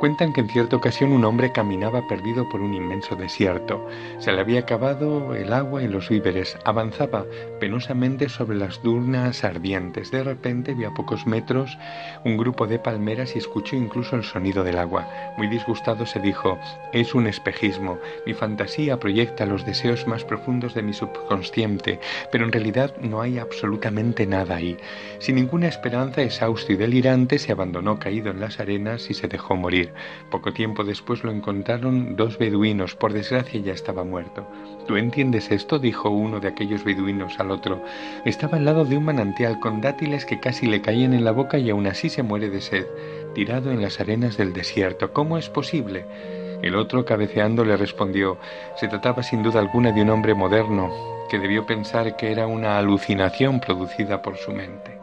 Cuentan que en cierta ocasión un hombre caminaba perdido por un inmenso desierto. Se le había acabado el agua y los víveres. Avanzaba penosamente sobre las dunas ardientes. De repente vio a pocos metros un grupo de palmeras y escuchó incluso el sonido del agua. Muy disgustado se dijo, es un espejismo. Mi fantasía proyecta los deseos más profundos de mi subconsciente, pero en realidad no hay absolutamente nada ahí. Sin ninguna esperanza, exhausto y delirante, se abandonó caído en las arenas y se dejó morir. Poco tiempo después lo encontraron dos beduinos, por desgracia ya estaba muerto. ¿Tú entiendes esto? dijo uno de aquellos beduinos al otro. Estaba al lado de un manantial con dátiles que casi le caían en la boca y aún así se muere de sed, tirado en las arenas del desierto. ¿Cómo es posible? El otro, cabeceando, le respondió Se trataba sin duda alguna de un hombre moderno, que debió pensar que era una alucinación producida por su mente.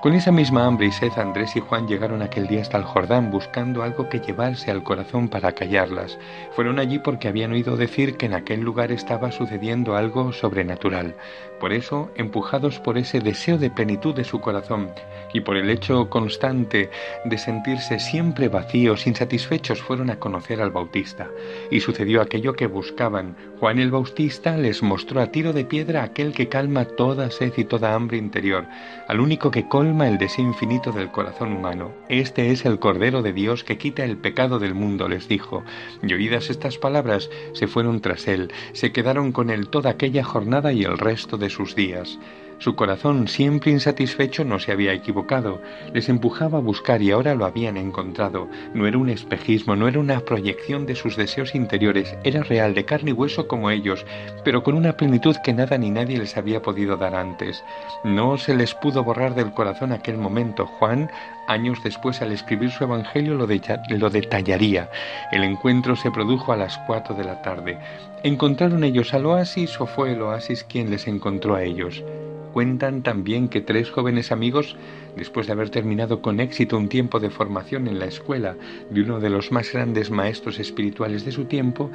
Con esa misma hambre y sed Andrés y Juan llegaron aquel día hasta el Jordán buscando algo que llevarse al corazón para callarlas. Fueron allí porque habían oído decir que en aquel lugar estaba sucediendo algo sobrenatural. Por eso, empujados por ese deseo de plenitud de su corazón y por el hecho constante de sentirse siempre vacíos, insatisfechos, fueron a conocer al Bautista. Y sucedió aquello que buscaban. Juan el Bautista les mostró a tiro de piedra aquel que calma toda sed y toda hambre interior, al único que colma el deseo infinito del corazón humano. Este es el Cordero de Dios que quita el pecado del mundo, les dijo. Y oídas estas palabras, se fueron tras él, se quedaron con él toda aquella jornada y el resto de sus días. Su corazón, siempre insatisfecho, no se había equivocado. Les empujaba a buscar y ahora lo habían encontrado. No era un espejismo, no era una proyección de sus deseos interiores, era real, de carne y hueso como ellos, pero con una plenitud que nada ni nadie les había podido dar antes. No se les pudo borrar del corazón aquel momento. Juan, años después, al escribir su Evangelio, lo, detallaría. El encuentro se produjo a las cuatro de la tarde. ¿Encontraron ellos al oasis o fue el oasis quien les encontró a ellos? Cuentan también que tres jóvenes amigos, después de haber terminado con éxito un tiempo de formación en la escuela de uno de los más grandes maestros espirituales de su tiempo,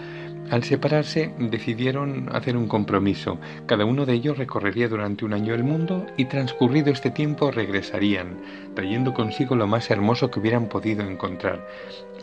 al separarse decidieron hacer un compromiso. Cada uno de ellos recorrería durante un año el mundo y transcurrido este tiempo regresarían, trayendo consigo lo más hermoso que hubieran podido encontrar.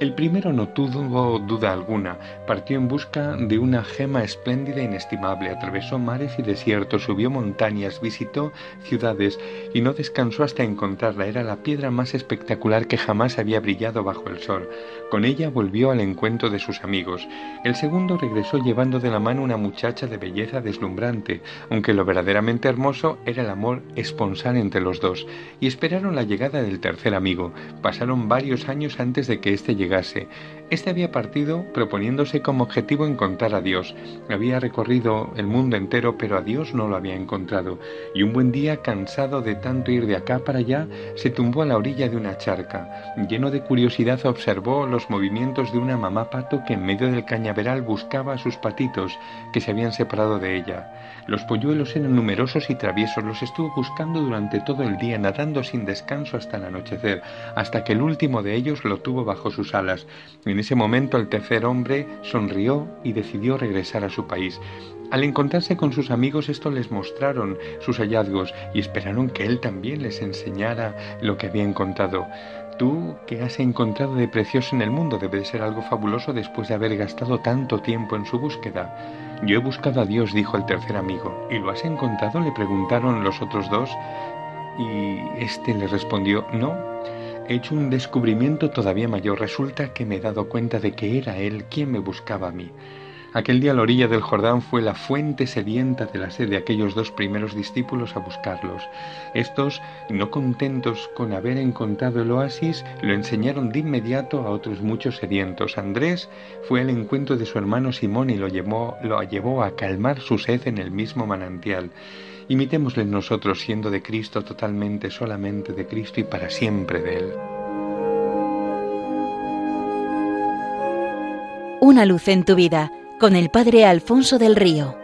El primero no tuvo duda alguna, partió en busca de una gema espléndida e inestimable, atravesó mares y desiertos, subió montañas, visitó ciudades y no descansó hasta encontrarla. Era la piedra más espectacular que jamás había brillado bajo el sol. Con ella volvió al encuentro de sus amigos. El segundo regresó llevando de la mano una muchacha de belleza deslumbrante, aunque lo verdaderamente hermoso era el amor esponsal entre los dos, y esperaron la llegada del tercer amigo. Pasaron varios años antes de que éste llegase. Este había partido proponiéndose como objetivo encontrar a Dios. Había recorrido el mundo entero, pero a Dios no lo había encontrado. Y un buen día, cansado de tanto ir de acá para allá, se tumbó a la orilla de una charca. Lleno de curiosidad observó los movimientos de una mamá pato que en medio del cañaveral buscaba a sus patitos que se habían separado de ella. Los polluelos eran numerosos y traviesos, los estuvo buscando durante todo el día, nadando sin descanso hasta el anochecer, hasta que el último de ellos lo tuvo bajo sus alas. Ese momento el tercer hombre sonrió y decidió regresar a su país. Al encontrarse con sus amigos, esto les mostraron sus hallazgos y esperaron que él también les enseñara lo que había encontrado. Tú, que has encontrado de precioso en el mundo, debe de ser algo fabuloso después de haber gastado tanto tiempo en su búsqueda. Yo he buscado a Dios, dijo el tercer amigo. ¿Y lo has encontrado? le preguntaron los otros dos. Y este le respondió, no. He hecho un descubrimiento todavía mayor. Resulta que me he dado cuenta de que era Él quien me buscaba a mí. Aquel día la orilla del Jordán fue la fuente sedienta de la sed de aquellos dos primeros discípulos a buscarlos. Estos, no contentos con haber encontrado el oasis, lo enseñaron de inmediato a otros muchos sedientos. Andrés fue al encuentro de su hermano Simón y lo llevó, lo llevó a calmar su sed en el mismo manantial. Imitémosle nosotros siendo de Cristo totalmente, solamente de Cristo y para siempre de Él. Una luz en tu vida con el Padre Alfonso del Río.